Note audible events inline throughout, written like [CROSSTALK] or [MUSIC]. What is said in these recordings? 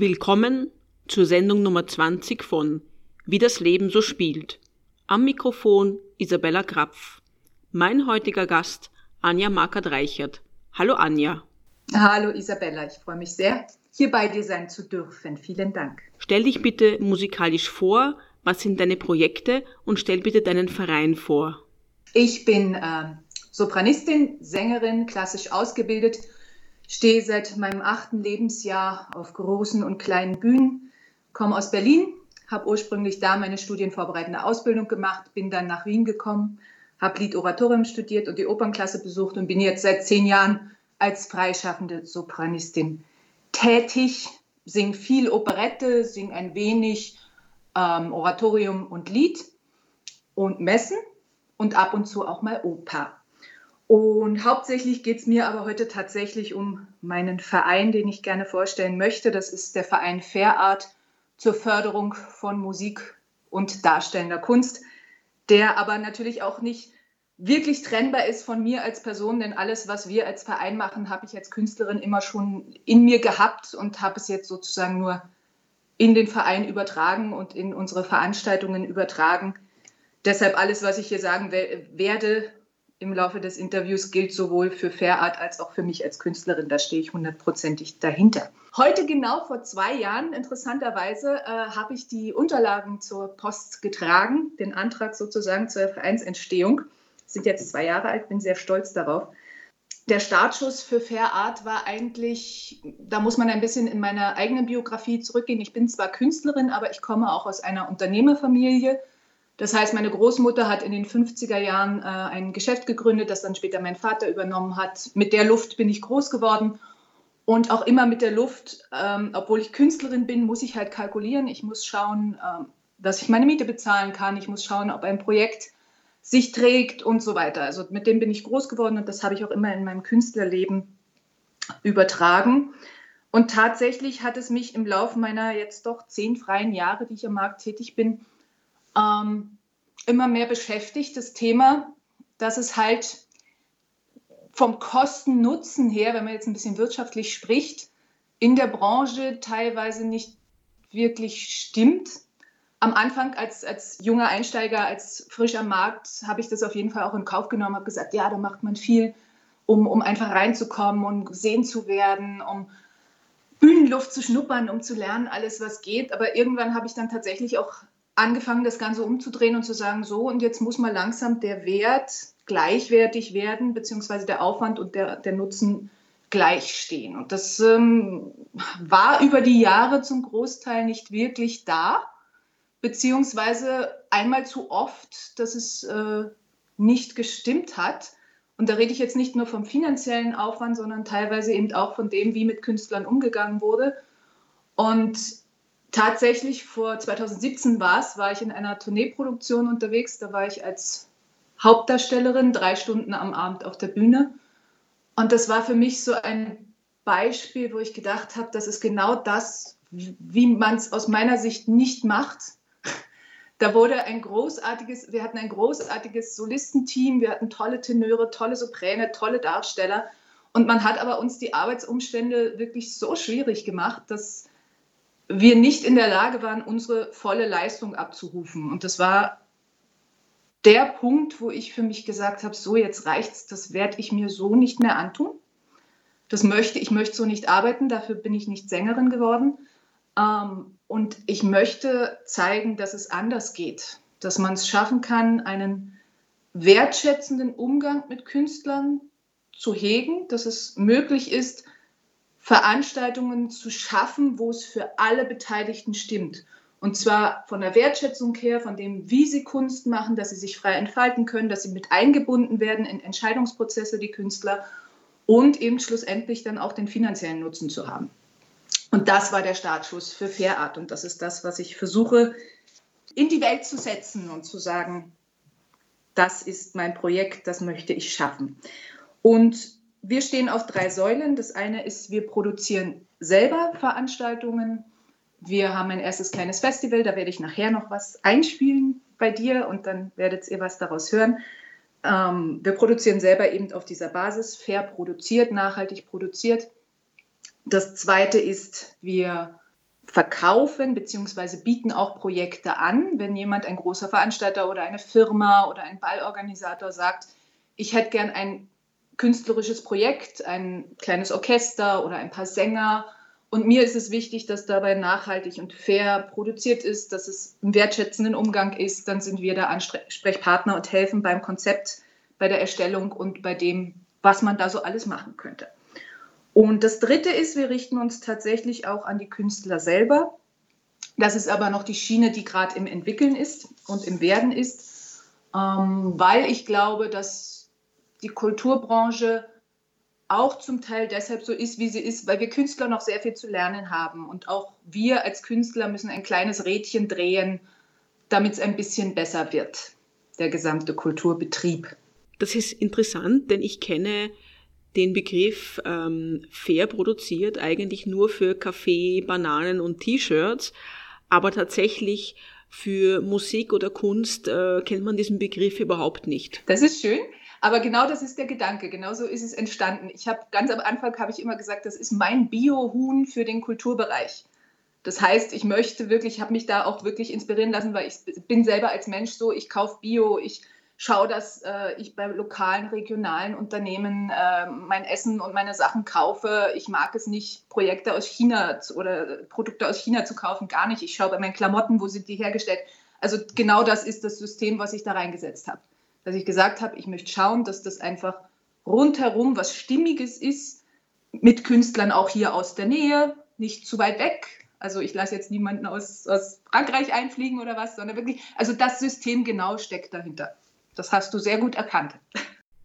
Willkommen zur Sendung Nummer 20 von Wie das Leben so spielt. Am Mikrofon Isabella Krapf. Mein heutiger Gast Anja Markert-Reichert. Hallo Anja. Hallo Isabella, ich freue mich sehr, hier bei dir sein zu dürfen. Vielen Dank. Stell dich bitte musikalisch vor, was sind deine Projekte und stell bitte deinen Verein vor. Ich bin äh, Sopranistin, Sängerin, klassisch ausgebildet, stehe seit meinem achten Lebensjahr auf großen und kleinen Bühnen, komme aus Berlin, habe ursprünglich da meine studienvorbereitende Ausbildung gemacht, bin dann nach Wien gekommen, habe Lied Oratorium studiert und die Opernklasse besucht und bin jetzt seit zehn Jahren als freischaffende Sopranistin tätig, singe viel Operette, singe ein wenig ähm, Oratorium und Lied und Messen und ab und zu auch mal Oper. Und hauptsächlich geht es mir aber heute tatsächlich um meinen Verein, den ich gerne vorstellen möchte. Das ist der Verein Fair Art zur Förderung von Musik und darstellender Kunst, der aber natürlich auch nicht wirklich trennbar ist von mir als Person, denn alles, was wir als Verein machen, habe ich als Künstlerin immer schon in mir gehabt und habe es jetzt sozusagen nur in den Verein übertragen und in unsere Veranstaltungen übertragen. Deshalb alles, was ich hier sagen werde, im Laufe des Interviews gilt sowohl für Fair Art als auch für mich als Künstlerin. Da stehe ich hundertprozentig dahinter. Heute genau vor zwei Jahren, interessanterweise, äh, habe ich die Unterlagen zur Post getragen, den Antrag sozusagen zur Vereinsentstehung. Sind jetzt zwei Jahre alt, bin sehr stolz darauf. Der Startschuss für Fair Art war eigentlich, da muss man ein bisschen in meiner eigenen Biografie zurückgehen. Ich bin zwar Künstlerin, aber ich komme auch aus einer Unternehmerfamilie das heißt, meine Großmutter hat in den 50er Jahren äh, ein Geschäft gegründet, das dann später mein Vater übernommen hat. Mit der Luft bin ich groß geworden. Und auch immer mit der Luft, ähm, obwohl ich Künstlerin bin, muss ich halt kalkulieren. Ich muss schauen, ähm, dass ich meine Miete bezahlen kann. Ich muss schauen, ob ein Projekt sich trägt und so weiter. Also mit dem bin ich groß geworden und das habe ich auch immer in meinem Künstlerleben übertragen. Und tatsächlich hat es mich im Laufe meiner jetzt doch zehn freien Jahre, die ich am Markt tätig bin, ähm, immer mehr beschäftigt, das Thema, dass es halt vom Kosten-Nutzen her, wenn man jetzt ein bisschen wirtschaftlich spricht, in der Branche teilweise nicht wirklich stimmt. Am Anfang als, als junger Einsteiger, als frisch am Markt, habe ich das auf jeden Fall auch in Kauf genommen, habe gesagt, ja, da macht man viel, um, um einfach reinzukommen und gesehen zu werden, um Bühnenluft zu schnuppern, um zu lernen, alles was geht. Aber irgendwann habe ich dann tatsächlich auch angefangen, das Ganze umzudrehen und zu sagen, so, und jetzt muss mal langsam der Wert gleichwertig werden, beziehungsweise der Aufwand und der, der Nutzen gleich stehen. Und das ähm, war über die Jahre zum Großteil nicht wirklich da, beziehungsweise einmal zu oft, dass es äh, nicht gestimmt hat. Und da rede ich jetzt nicht nur vom finanziellen Aufwand, sondern teilweise eben auch von dem, wie mit Künstlern umgegangen wurde. Und tatsächlich vor 2017 war es, war ich in einer Tourneeproduktion unterwegs. Da war ich als Hauptdarstellerin drei Stunden am Abend auf der Bühne. Und das war für mich so ein Beispiel, wo ich gedacht habe, das ist genau das, wie man es aus meiner Sicht nicht macht. Da wurde ein großartiges, wir hatten ein großartiges Solistenteam, wir hatten tolle Tenöre, tolle Sopräne, tolle Darsteller. Und man hat aber uns die Arbeitsumstände wirklich so schwierig gemacht, dass wir nicht in der Lage waren, unsere volle Leistung abzurufen. Und das war der Punkt, wo ich für mich gesagt habe, so jetzt reicht's, das werde ich mir so nicht mehr antun. Das möchte ich möchte so nicht arbeiten, dafür bin ich nicht Sängerin geworden. Ähm, und ich möchte zeigen, dass es anders geht, dass man es schaffen kann, einen wertschätzenden Umgang mit Künstlern zu hegen, dass es möglich ist, Veranstaltungen zu schaffen, wo es für alle Beteiligten stimmt. Und zwar von der Wertschätzung her, von dem, wie sie Kunst machen, dass sie sich frei entfalten können, dass sie mit eingebunden werden in Entscheidungsprozesse, die Künstler, und eben schlussendlich dann auch den finanziellen Nutzen zu haben. Und das war der Startschuss für Fair Art. Und das ist das, was ich versuche in die Welt zu setzen und zu sagen, das ist mein Projekt, das möchte ich schaffen. Und wir stehen auf drei Säulen. Das eine ist, wir produzieren selber Veranstaltungen. Wir haben ein erstes kleines Festival, da werde ich nachher noch was einspielen bei dir und dann werdet ihr was daraus hören. Ähm, wir produzieren selber eben auf dieser Basis, fair produziert, nachhaltig produziert. Das zweite ist, wir verkaufen bzw. bieten auch Projekte an. Wenn jemand, ein großer Veranstalter oder eine Firma oder ein Ballorganisator sagt, ich hätte gern ein künstlerisches Projekt, ein kleines Orchester oder ein paar Sänger. Und mir ist es wichtig, dass dabei nachhaltig und fair produziert ist, dass es im wertschätzenden Umgang ist. Dann sind wir da Ansprechpartner und helfen beim Konzept, bei der Erstellung und bei dem, was man da so alles machen könnte. Und das Dritte ist, wir richten uns tatsächlich auch an die Künstler selber. Das ist aber noch die Schiene, die gerade im Entwickeln ist und im Werden ist, ähm, weil ich glaube, dass die Kulturbranche auch zum Teil deshalb so ist, wie sie ist, weil wir Künstler noch sehr viel zu lernen haben. Und auch wir als Künstler müssen ein kleines Rädchen drehen, damit es ein bisschen besser wird, der gesamte Kulturbetrieb. Das ist interessant, denn ich kenne den Begriff ähm, fair produziert eigentlich nur für Kaffee, Bananen und T-Shirts, aber tatsächlich für Musik oder Kunst äh, kennt man diesen Begriff überhaupt nicht. Das ist schön. Aber genau das ist der Gedanke, genau so ist es entstanden. Ich habe ganz am Anfang habe ich immer gesagt, das ist mein Bio-Huhn für den Kulturbereich. Das heißt, ich möchte wirklich, ich habe mich da auch wirklich inspirieren lassen, weil ich bin selber als Mensch so, ich kaufe Bio, ich schaue, dass äh, ich bei lokalen, regionalen Unternehmen äh, mein Essen und meine Sachen kaufe. Ich mag es nicht, Projekte aus China zu, oder Produkte aus China zu kaufen, gar nicht. Ich schaue bei meinen Klamotten, wo sind die hergestellt. Also genau das ist das System, was ich da reingesetzt habe. Dass ich gesagt habe, ich möchte schauen, dass das einfach rundherum was Stimmiges ist, mit Künstlern auch hier aus der Nähe, nicht zu weit weg. Also ich lasse jetzt niemanden aus, aus Frankreich einfliegen oder was, sondern wirklich, also das System genau steckt dahinter. Das hast du sehr gut erkannt.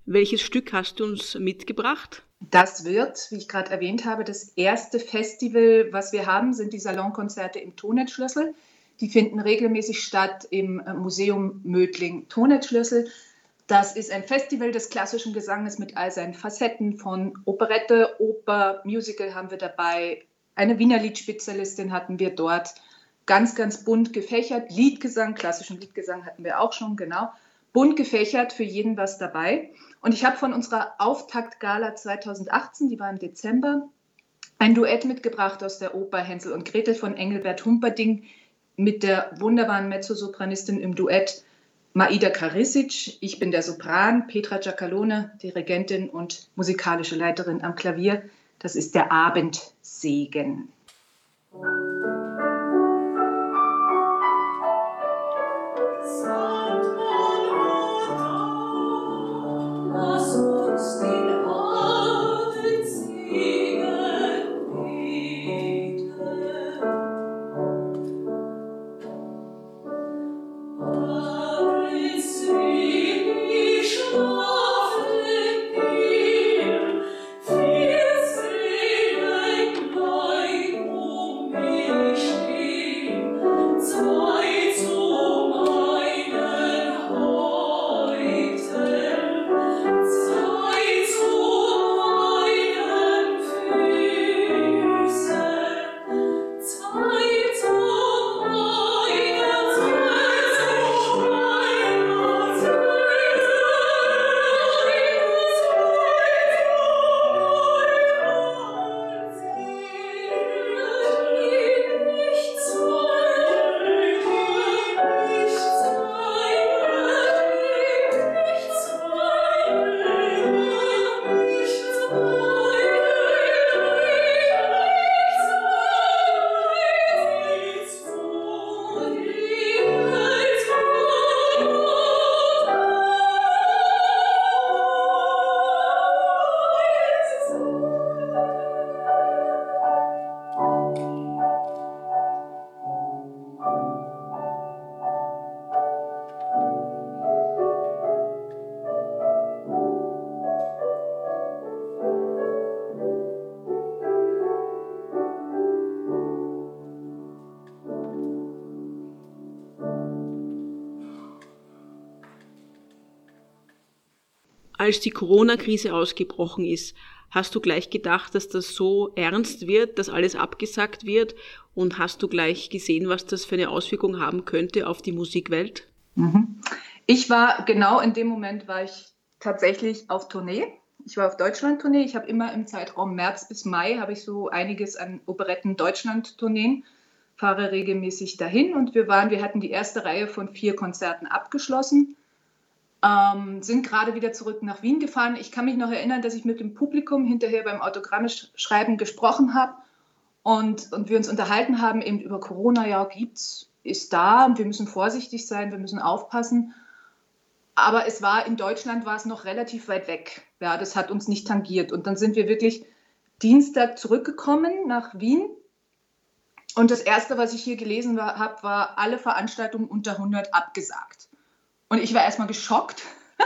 Welches Stück hast du uns mitgebracht? Das wird, wie ich gerade erwähnt habe, das erste Festival, was wir haben, sind die Salonkonzerte im Tonetschlüssel. Die finden regelmäßig statt im Museum Mödling Tonetschlüssel. Das ist ein Festival des klassischen Gesanges mit all seinen Facetten von Operette, Oper, Musical haben wir dabei. Eine Wiener Liedspezialistin hatten wir dort. Ganz, ganz bunt gefächert. Liedgesang, klassischen Liedgesang hatten wir auch schon, genau bunt gefächert, für jeden was dabei. Und ich habe von unserer Auftaktgala 2018, die war im Dezember, ein Duett mitgebracht aus der Oper Hänsel und Gretel von Engelbert Humperding mit der wunderbaren Mezzosopranistin im Duett Maida Karisic. Ich bin der Sopran, Petra Giacalone, Dirigentin und musikalische Leiterin am Klavier. Das ist der Abendsegen. Als die Corona-Krise ausgebrochen ist, hast du gleich gedacht, dass das so ernst wird, dass alles abgesagt wird? Und hast du gleich gesehen, was das für eine Auswirkung haben könnte auf die Musikwelt? Mhm. Ich war genau in dem Moment, war ich tatsächlich auf Tournee. Ich war auf Deutschland-Tournee. Ich habe immer im Zeitraum März bis Mai habe ich so einiges an Operetten Deutschland-Tourneen fahre regelmäßig dahin und wir waren, wir hatten die erste Reihe von vier Konzerten abgeschlossen, ähm, sind gerade wieder zurück nach Wien gefahren. Ich kann mich noch erinnern, dass ich mit dem Publikum hinterher beim Autogrammschreiben gesprochen habe und, und wir uns unterhalten haben eben über Corona, ja, gibt's, ist da, wir müssen vorsichtig sein, wir müssen aufpassen. Aber es war in Deutschland war es noch relativ weit weg. Ja, das hat uns nicht tangiert. Und dann sind wir wirklich Dienstag zurückgekommen nach Wien. Und das erste, was ich hier gelesen habe, war alle Veranstaltungen unter 100 abgesagt. Und ich war erstmal geschockt. [LAUGHS]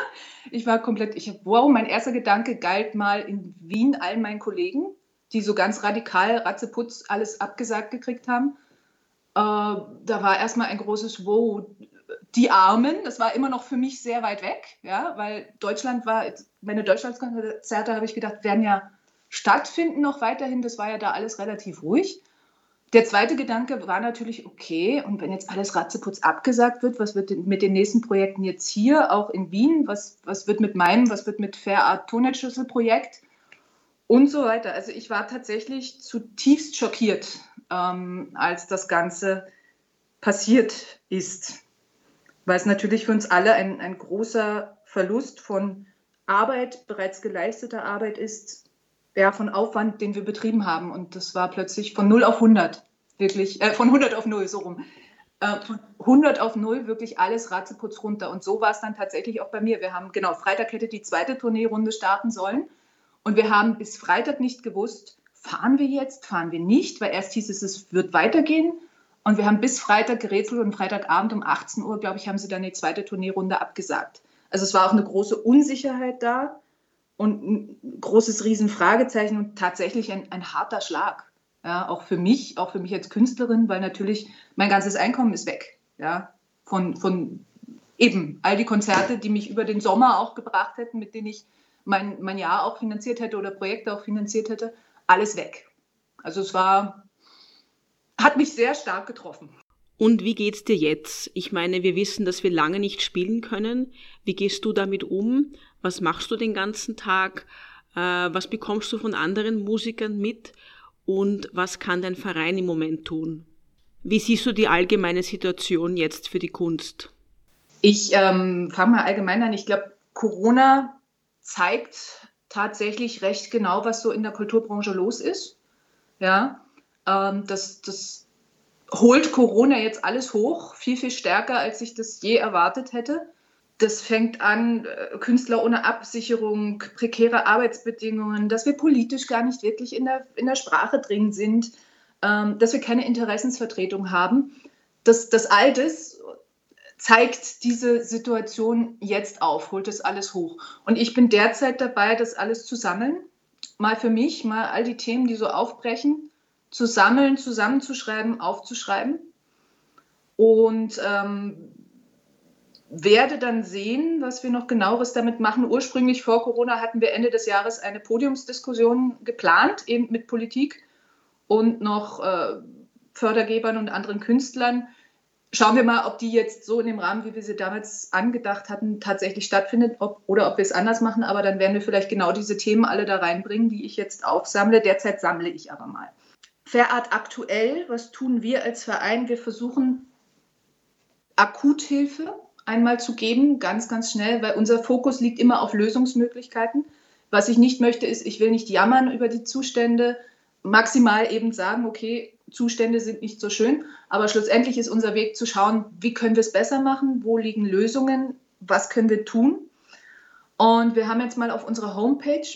Ich war komplett, ich wow, mein erster Gedanke galt mal in Wien allen meinen Kollegen, die so ganz radikal Ratzeputz alles abgesagt gekriegt haben. Äh, da war erstmal ein großes Wow, die Armen, das war immer noch für mich sehr weit weg, ja, weil Deutschland war, meine Deutschlandskonzerte habe ich gedacht, werden ja stattfinden noch weiterhin, das war ja da alles relativ ruhig. Der zweite Gedanke war natürlich, okay, und wenn jetzt alles Ratzeputz abgesagt wird, was wird mit den nächsten Projekten jetzt hier, auch in Wien, was, was wird mit meinem, was wird mit Fair Art Tonnettschüssel-Projekt? Und so weiter. Also ich war tatsächlich zutiefst schockiert, ähm, als das Ganze passiert ist, weil es natürlich für uns alle ein, ein großer Verlust von Arbeit, bereits geleisteter Arbeit ist, ja, von Aufwand, den wir betrieben haben. Und das war plötzlich von 0 auf 100, wirklich, äh, von 100 auf 0, so rum. Äh, von 100 auf 0 wirklich alles Ratzeputz runter. Und so war es dann tatsächlich auch bei mir. Wir haben, genau, Freitag hätte die zweite Tourneerunde starten sollen. Und wir haben bis Freitag nicht gewusst, fahren wir jetzt, fahren wir nicht, weil erst hieß es, es wird weitergehen. Und wir haben bis Freitag gerätselt und Freitagabend um 18 Uhr, glaube ich, haben sie dann die zweite Tourneerunde abgesagt. Also es war auch eine große Unsicherheit da und ein großes Riesenfragezeichen und tatsächlich ein, ein harter Schlag. Ja, auch für mich, auch für mich als Künstlerin, weil natürlich mein ganzes Einkommen ist weg. Ja, von, von eben all die Konzerte, die mich über den Sommer auch gebracht hätten, mit denen ich mein, mein Jahr auch finanziert hätte oder Projekte auch finanziert hätte, alles weg. Also es war, hat mich sehr stark getroffen. Und wie geht's dir jetzt? Ich meine, wir wissen, dass wir lange nicht spielen können. Wie gehst du damit um? Was machst du den ganzen Tag? Äh, was bekommst du von anderen Musikern mit? Und was kann dein Verein im Moment tun? Wie siehst du die allgemeine Situation jetzt für die Kunst? Ich ähm, fange mal allgemein an. Ich glaube, Corona zeigt tatsächlich recht genau, was so in der Kulturbranche los ist. Ja, ähm, das, das holt Corona jetzt alles hoch, viel, viel stärker, als ich das je erwartet hätte. Das fängt an, äh, Künstler ohne Absicherung, prekäre Arbeitsbedingungen, dass wir politisch gar nicht wirklich in der, in der Sprache drin sind, ähm, dass wir keine Interessensvertretung haben. Das, das all das zeigt diese Situation jetzt auf, holt das alles hoch. Und ich bin derzeit dabei, das alles zu sammeln. Mal für mich, mal all die Themen, die so aufbrechen zu sammeln, zusammenzuschreiben, aufzuschreiben. Und ähm, werde dann sehen, was wir noch genaueres damit machen. Ursprünglich vor Corona hatten wir Ende des Jahres eine Podiumsdiskussion geplant, eben mit Politik und noch äh, Fördergebern und anderen Künstlern. Schauen wir mal, ob die jetzt so in dem Rahmen, wie wir sie damals angedacht hatten, tatsächlich stattfindet ob, oder ob wir es anders machen. Aber dann werden wir vielleicht genau diese Themen alle da reinbringen, die ich jetzt aufsammle. Derzeit sammle ich aber mal. Fairart aktuell, was tun wir als Verein? Wir versuchen Akuthilfe einmal zu geben, ganz, ganz schnell, weil unser Fokus liegt immer auf Lösungsmöglichkeiten. Was ich nicht möchte, ist, ich will nicht jammern über die Zustände, maximal eben sagen, okay, Zustände sind nicht so schön, aber schlussendlich ist unser Weg zu schauen, wie können wir es besser machen, wo liegen Lösungen, was können wir tun. Und wir haben jetzt mal auf unserer Homepage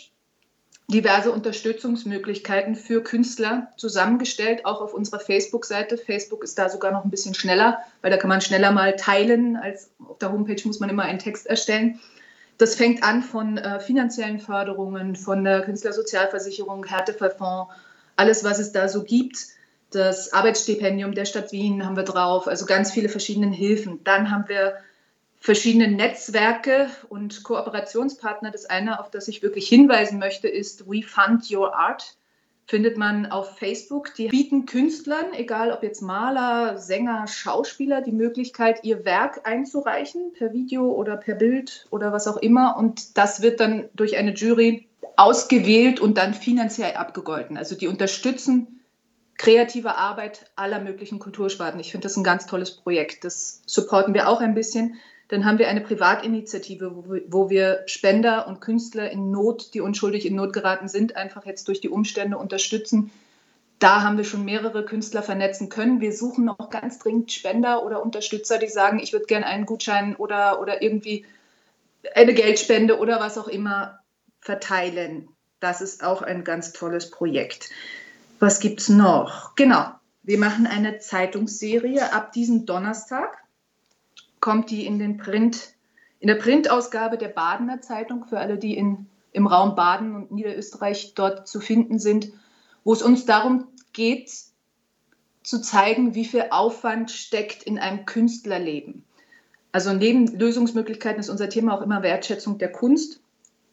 diverse Unterstützungsmöglichkeiten für Künstler zusammengestellt, auch auf unserer Facebook-Seite. Facebook ist da sogar noch ein bisschen schneller, weil da kann man schneller mal teilen, als auf der Homepage muss man immer einen Text erstellen. Das fängt an von äh, finanziellen Förderungen, von der Künstlersozialversicherung, Härtefallfonds, alles, was es da so gibt. Das Arbeitsstipendium der Stadt Wien haben wir drauf, also ganz viele verschiedene Hilfen. Dann haben wir verschiedene Netzwerke und Kooperationspartner. Das eine, auf das ich wirklich hinweisen möchte, ist We Fund Your Art. Findet man auf Facebook. Die bieten Künstlern, egal ob jetzt Maler, Sänger, Schauspieler, die Möglichkeit, ihr Werk einzureichen, per Video oder per Bild oder was auch immer. Und das wird dann durch eine Jury ausgewählt und dann finanziell abgegolten. Also die unterstützen kreative Arbeit aller möglichen Kultursparten. Ich finde das ein ganz tolles Projekt. Das supporten wir auch ein bisschen. Dann haben wir eine Privatinitiative, wo wir, Spender und Künstler in Not, die unschuldig in Not geraten sind, einfach jetzt durch die Umstände unterstützen. Da haben wir schon mehrere Künstler vernetzen können. Wir suchen noch ganz dringend Spender oder Unterstützer, die sagen, ich würde gerne einen Gutschein oder, oder irgendwie eine Geldspende oder was auch immer verteilen. Das ist auch ein ganz tolles Projekt. Was gibt es noch? Genau, wir machen eine Zeitungsserie. Ab diesem Donnerstag kommt die in den Print, in der Printausgabe der Badener Zeitung für alle, die in, im Raum Baden und Niederösterreich dort zu finden sind, wo es uns darum geht, zu zeigen, wie viel Aufwand steckt in einem Künstlerleben. Also neben Lösungsmöglichkeiten ist unser Thema auch immer Wertschätzung der Kunst,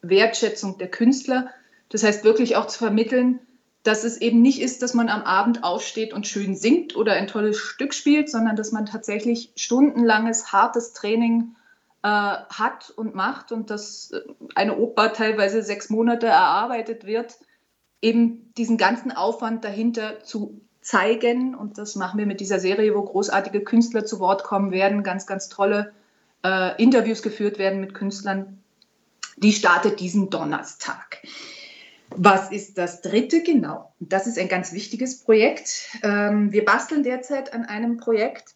Wertschätzung der Künstler. Das heißt wirklich auch zu vermitteln, dass es eben nicht ist, dass man am Abend aufsteht und schön singt oder ein tolles Stück spielt, sondern dass man tatsächlich stundenlanges, hartes Training äh, hat und macht und dass äh, eine Oper teilweise sechs Monate erarbeitet wird, eben diesen ganzen Aufwand dahinter zu zeigen. Und das machen wir mit dieser Serie, wo großartige Künstler zu Wort kommen werden, ganz, ganz tolle äh, Interviews geführt werden mit Künstlern. Die startet diesen Donnerstag. Was ist das dritte? Genau. Das ist ein ganz wichtiges Projekt. Ähm, wir basteln derzeit an einem Projekt.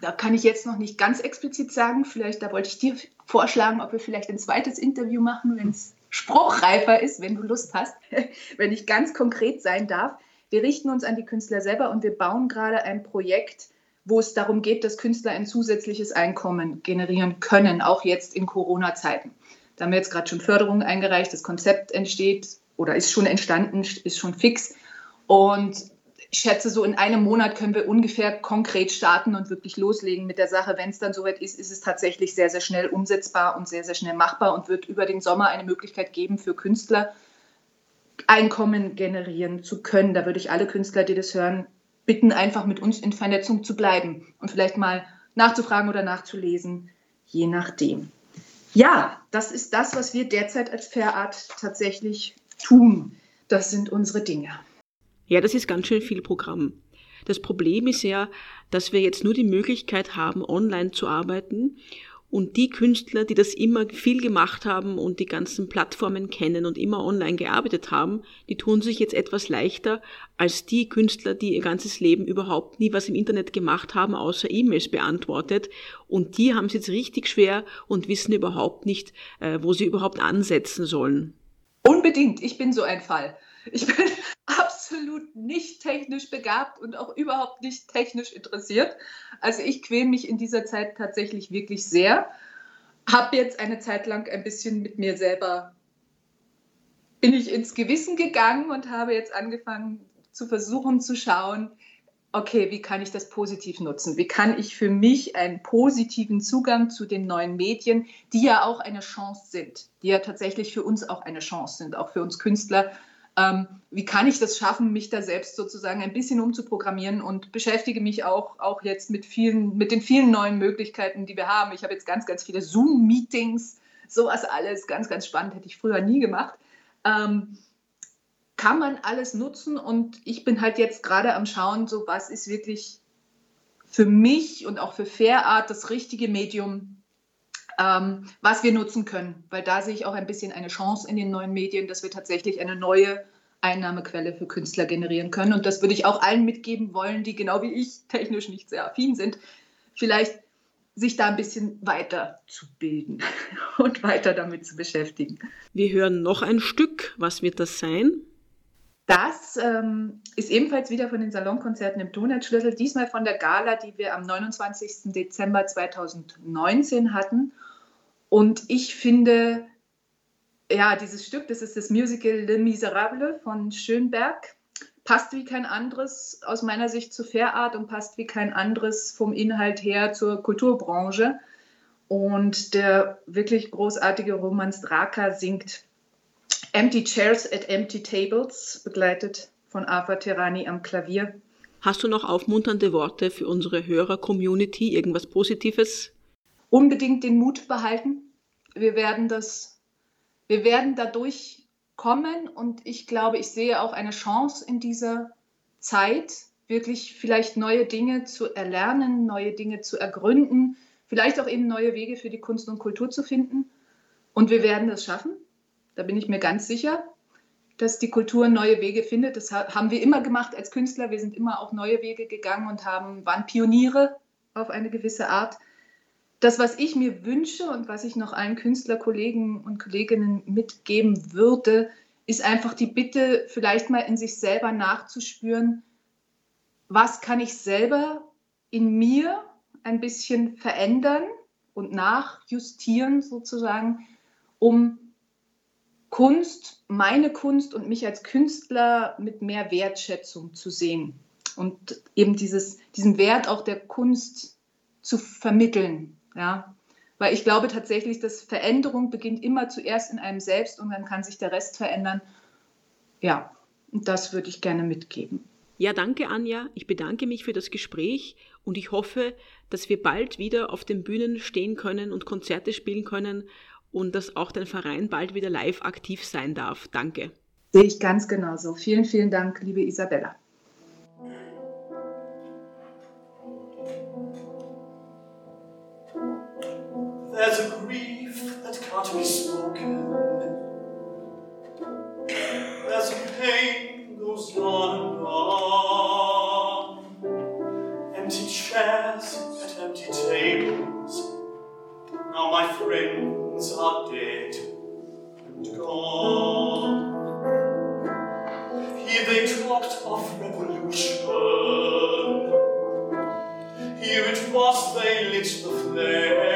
Da kann ich jetzt noch nicht ganz explizit sagen. Vielleicht, da wollte ich dir vorschlagen, ob wir vielleicht ein zweites Interview machen, wenn es spruchreifer ist, wenn du Lust hast, [LAUGHS] wenn ich ganz konkret sein darf. Wir richten uns an die Künstler selber und wir bauen gerade ein Projekt, wo es darum geht, dass Künstler ein zusätzliches Einkommen generieren können, auch jetzt in Corona-Zeiten. Da haben wir jetzt gerade schon Förderungen eingereicht, das Konzept entsteht oder ist schon entstanden, ist schon fix. Und ich schätze, so in einem Monat können wir ungefähr konkret starten und wirklich loslegen mit der Sache. Wenn es dann soweit ist, ist es tatsächlich sehr, sehr schnell umsetzbar und sehr, sehr schnell machbar und wird über den Sommer eine Möglichkeit geben für Künstler, Einkommen generieren zu können. Da würde ich alle Künstler, die das hören, bitten, einfach mit uns in Vernetzung zu bleiben und vielleicht mal nachzufragen oder nachzulesen, je nachdem. Ja, das ist das, was wir derzeit als Fair Art tatsächlich tun. Das sind unsere Dinge. Ja, das ist ganz schön viel Programm. Das Problem ist ja, dass wir jetzt nur die Möglichkeit haben, online zu arbeiten und die Künstler, die das immer viel gemacht haben und die ganzen Plattformen kennen und immer online gearbeitet haben, die tun sich jetzt etwas leichter als die Künstler, die ihr ganzes Leben überhaupt nie was im Internet gemacht haben, außer E-Mails beantwortet. Und die haben es jetzt richtig schwer und wissen überhaupt nicht, äh, wo sie überhaupt ansetzen sollen. Unbedingt. Ich bin so ein Fall. Ich bin absolut nicht technisch begabt und auch überhaupt nicht technisch interessiert. Also ich quäle mich in dieser Zeit tatsächlich wirklich sehr. Habe jetzt eine Zeit lang ein bisschen mit mir selber, bin ich ins Gewissen gegangen und habe jetzt angefangen zu versuchen zu schauen, okay, wie kann ich das positiv nutzen? Wie kann ich für mich einen positiven Zugang zu den neuen Medien, die ja auch eine Chance sind, die ja tatsächlich für uns auch eine Chance sind, auch für uns Künstler, ähm, wie kann ich das schaffen, mich da selbst sozusagen ein bisschen umzuprogrammieren und beschäftige mich auch, auch jetzt mit vielen, mit den vielen neuen Möglichkeiten, die wir haben. Ich habe jetzt ganz, ganz viele Zoom-Meetings, sowas alles, ganz, ganz spannend, hätte ich früher nie gemacht. Ähm, kann man alles nutzen und ich bin halt jetzt gerade am Schauen, so was ist wirklich für mich und auch für Fair Art das richtige Medium, ähm, was wir nutzen können. Weil da sehe ich auch ein bisschen eine Chance in den neuen Medien, dass wir tatsächlich eine neue Einnahmequelle für Künstler generieren können. Und das würde ich auch allen mitgeben wollen, die genau wie ich technisch nicht sehr affin sind, vielleicht sich da ein bisschen weiter zu bilden [LAUGHS] und weiter damit zu beschäftigen. Wir hören noch ein Stück. Was wird das sein? Das ähm, ist ebenfalls wieder von den Salonkonzerten im Donutschlüssel, diesmal von der Gala, die wir am 29. Dezember 2019 hatten. Und ich finde, ja, dieses Stück, das ist das Musical Le Miserable von Schönberg, passt wie kein anderes aus meiner Sicht zur Fairart und passt wie kein anderes vom Inhalt her zur Kulturbranche. Und der wirklich großartige Roman Straka singt Empty Chairs at Empty Tables, begleitet von Ava Terani am Klavier. Hast du noch aufmunternde Worte für unsere Hörer-Community? Irgendwas Positives? Unbedingt den Mut behalten. Wir werden das, wir werden dadurch kommen und ich glaube, ich sehe auch eine Chance in dieser Zeit, wirklich vielleicht neue Dinge zu erlernen, neue Dinge zu ergründen, vielleicht auch eben neue Wege für die Kunst und Kultur zu finden. Und wir werden das schaffen. Da bin ich mir ganz sicher, dass die Kultur neue Wege findet. Das haben wir immer gemacht als Künstler. Wir sind immer auch neue Wege gegangen und haben, waren Pioniere auf eine gewisse Art. Das, was ich mir wünsche und was ich noch allen Künstlerkollegen und Kolleginnen mitgeben würde, ist einfach die Bitte, vielleicht mal in sich selber nachzuspüren, was kann ich selber in mir ein bisschen verändern und nachjustieren sozusagen, um Kunst, meine Kunst und mich als Künstler mit mehr Wertschätzung zu sehen und eben dieses, diesen Wert auch der Kunst zu vermitteln. Ja? Weil ich glaube tatsächlich, dass Veränderung beginnt immer zuerst in einem selbst und dann kann sich der Rest verändern. Ja, und das würde ich gerne mitgeben. Ja, danke Anja. Ich bedanke mich für das Gespräch und ich hoffe, dass wir bald wieder auf den Bühnen stehen können und Konzerte spielen können und dass auch dein Verein bald wieder live aktiv sein darf. Danke. Sehe ich ganz genauso. Vielen, vielen Dank, liebe Isabella. There's a grief that can't be spoken. There's a pain goes on and on. Empty chairs at empty tables. Now my friends are dead and gone. Here they talked of revolution. Here it was they lit the flame.